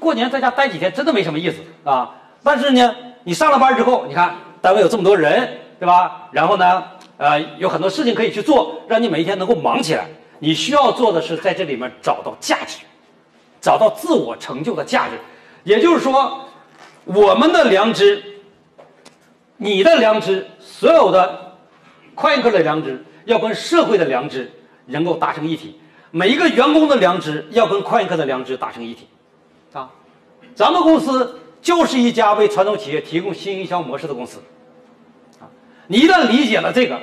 过年在家待几天真的没什么意思啊。但是呢，你上了班之后，你看单位有这么多人，对吧？然后呢，呃，有很多事情可以去做，让你每一天能够忙起来。你需要做的是在这里面找到价值，找到自我成就的价值。也就是说，我们的良知，你的良知，所有的快客的良知，要跟社会的良知能够达成一体。每一个员工的良知要跟快客的良知达成一体，啊，咱们公司。就是一家为传统企业提供新营销模式的公司，啊，你一旦理解了这个，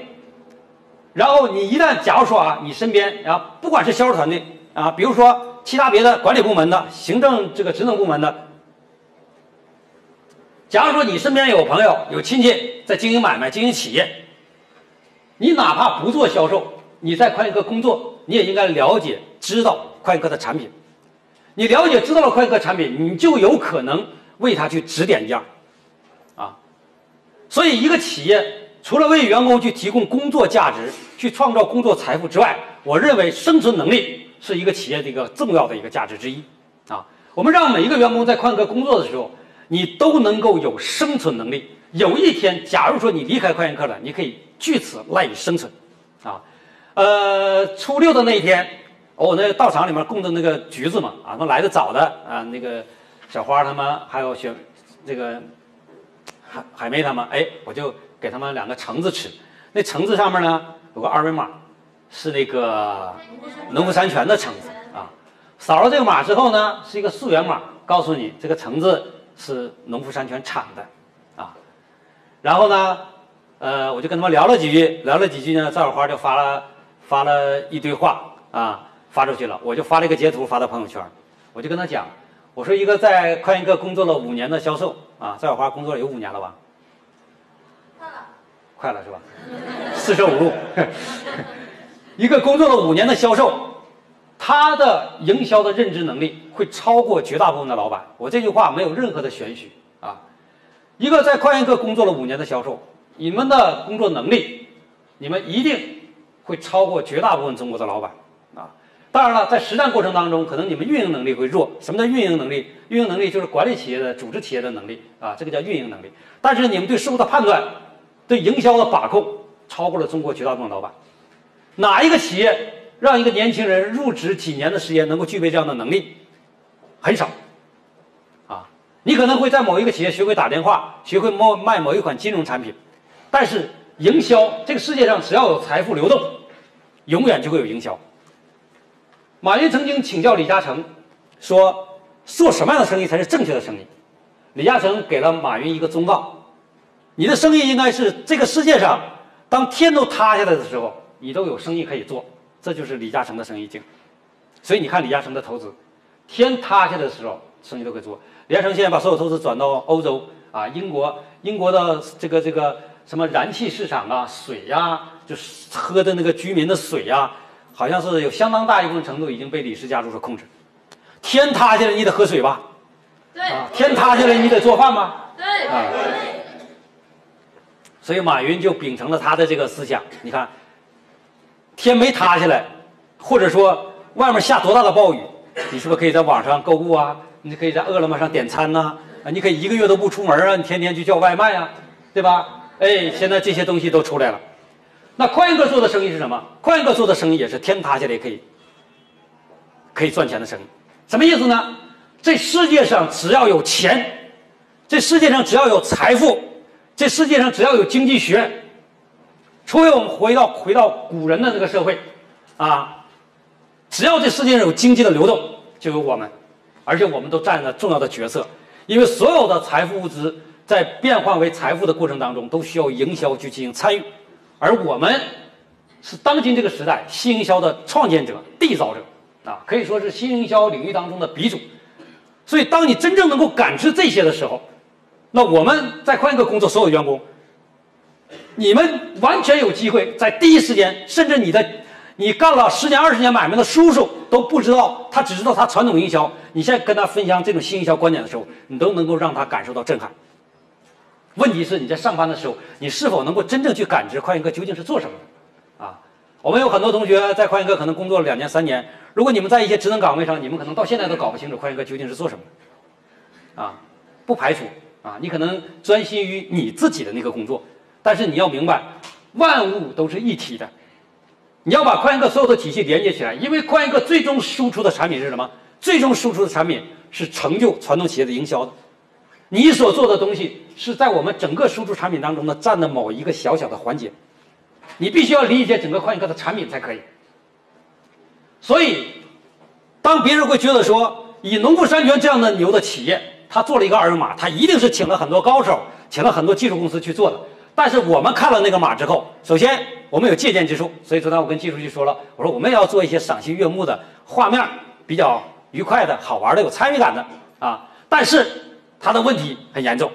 然后你一旦假如说啊，你身边啊，不管是销售团队啊，比如说其他别的管理部门的、行政这个职能部门的，假如说你身边有朋友、有亲戚在经营买卖、经营企业，你哪怕不做销售，你在快客工作，你也应该了解、知道快客的产品。你了解、知道了快客产品，你就有可能。为他去指点样，啊，所以一个企业除了为员工去提供工作价值、去创造工作财富之外，我认为生存能力是一个企业的一个重要的一个价值之一，啊，我们让每一个员工在快客工作的时候，你都能够有生存能力。有一天，假如说你离开快客了，你可以据此赖以生存，啊，呃，初六的那一天，我那道场里面供的那个橘子嘛，啊，那来的早的啊，那个。小花他们还有雪，这个海海妹他们，哎，我就给他们两个橙子吃。那橙子上面呢有个二维码，是那个农夫山泉的橙子啊。扫了这个码之后呢，是一个溯源码，告诉你这个橙子是农夫山泉产的啊。然后呢，呃，我就跟他们聊了几句，聊了几句呢，赵小花就发了发了一堆话啊，发出去了。我就发了一个截图发到朋友圈，我就跟他讲。我说一个在快客工作了五年的销售啊，赵小花工作了有五年了吧？快了，快了是吧？四舍五入，一个工作了五年的销售，他的营销的认知能力会超过绝大部分的老板。我这句话没有任何的玄虚啊。一个在快客工作了五年的销售，你们的工作能力，你们一定会超过绝大部分中国的老板。当然了，在实战过程当中，可能你们运营能力会弱。什么叫运营能力？运营能力就是管理企业的、组织企业的能力啊，这个叫运营能力。但是你们对事物的判断、对营销的把控，超过了中国绝大部分老板。哪一个企业让一个年轻人入职几年的时间能够具备这样的能力？很少。啊，你可能会在某一个企业学会打电话，学会卖卖某一款金融产品，但是营销这个世界上只要有财富流动，永远就会有营销。马云曾经请教李嘉诚，说做什么样的生意才是正确的生意？李嘉诚给了马云一个忠告：你的生意应该是这个世界上，当天都塌下来的时候，你都有生意可以做。这就是李嘉诚的生意经。所以你看李嘉诚的投资，天塌下来的时候，生意都可以做。李嘉诚现在把所有投资转到欧洲啊，英国，英国的这个这个什么燃气市场啊，水呀，就是喝的那个居民的水呀。好像是有相当大一部分程度已经被李氏家族所控制。天塌下来你得喝水吧？对。天塌下来你得做饭吧？对。啊。所以马云就秉承了他的这个思想。你看，天没塌下来，或者说外面下多大的暴雨，你是不是可以在网上购物啊？你可以在饿了么上点餐呐？啊，你可以一个月都不出门啊，你天天去叫外卖啊，对吧？哎，现在这些东西都出来了。那快客做的生意是什么？快客做的生意也是天塌下来可以，可以赚钱的生意。什么意思呢？这世界上只要有钱，这世界上只要有财富，这世界上只要有经济学，除非我们回到回到古人的这个社会，啊，只要这世界上有经济的流动，就有我们，而且我们都占了重要的角色。因为所有的财富物资在变换为财富的过程当中，都需要营销去进行参与。而我们是当今这个时代新营销的创建者、缔造者啊，可以说是新营销领域当中的鼻祖。所以，当你真正能够感知这些的时候，那我们在快客工作所有员工，你们完全有机会在第一时间，甚至你的你干了十年、二十年买卖的叔叔都不知道，他只知道他传统营销。你现在跟他分享这种新营销观点的时候，你都能够让他感受到震撼。问题是你在上班的时候，你是否能够真正去感知快研科究竟是做什么的？啊，我们有很多同学在快研科可能工作了两年、三年。如果你们在一些职能岗位上，你们可能到现在都搞不清楚快研科究竟是做什么啊，不排除啊，你可能专心于你自己的那个工作，但是你要明白，万物都是一体的，你要把快研客所有的体系连接起来，因为快研客最终输出的产品是什么？最终输出的产品是成就传统企业的营销的。你所做的东西是在我们整个输出产品当中呢占的某一个小小的环节，你必须要理解整个快研客的产品才可以。所以，当别人会觉得说，以农夫山泉这样的牛的企业，他做了一个二维码，他一定是请了很多高手，请了很多技术公司去做的。但是我们看了那个码之后，首先我们有借鉴之处，所以昨天我跟技术局说了，我说我们要做一些赏心悦目的画面，比较愉快的、好玩的、有参与感的啊。但是他的问题很严重，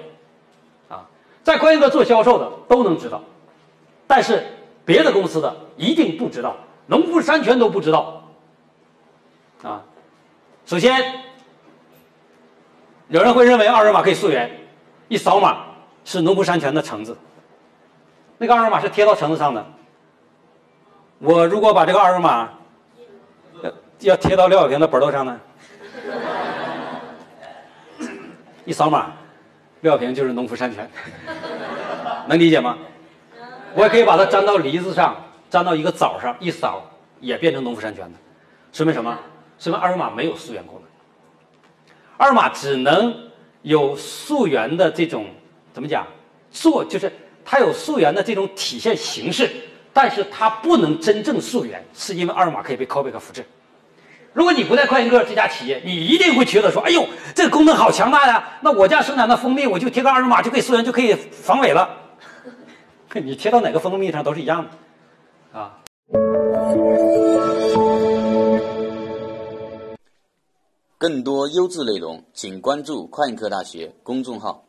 啊，在快研客做销售的都能知道，但是别的公司的一定不知道，农夫山泉都不知道。啊，首先，有人会认为二维码可以溯源，一扫码是农夫山泉的橙子，那个二维码是贴到橙子上的。我如果把这个二维码要要贴到廖小平的本头上呢，一扫码，廖小平就是农夫山泉，能理解吗？我也可以把它粘到梨子上，粘到一个枣上，一扫也变成农夫山泉的，说明什么？说明二维码没有溯源功能，二维码只能有溯源的这种怎么讲？做就是它有溯源的这种体现形式，但是它不能真正溯源，是因为二维码可以被 copy 和复制。如果你不在快印客这家企业，你一定会觉得说：“哎呦，这个功能好强大呀！那我家生产的蜂蜜，我就贴个二维码就可以溯源，就可以防伪了。你贴到哪个蜂蜜上都是一样的，啊。”更多优质内容，请关注快印客大学公众号。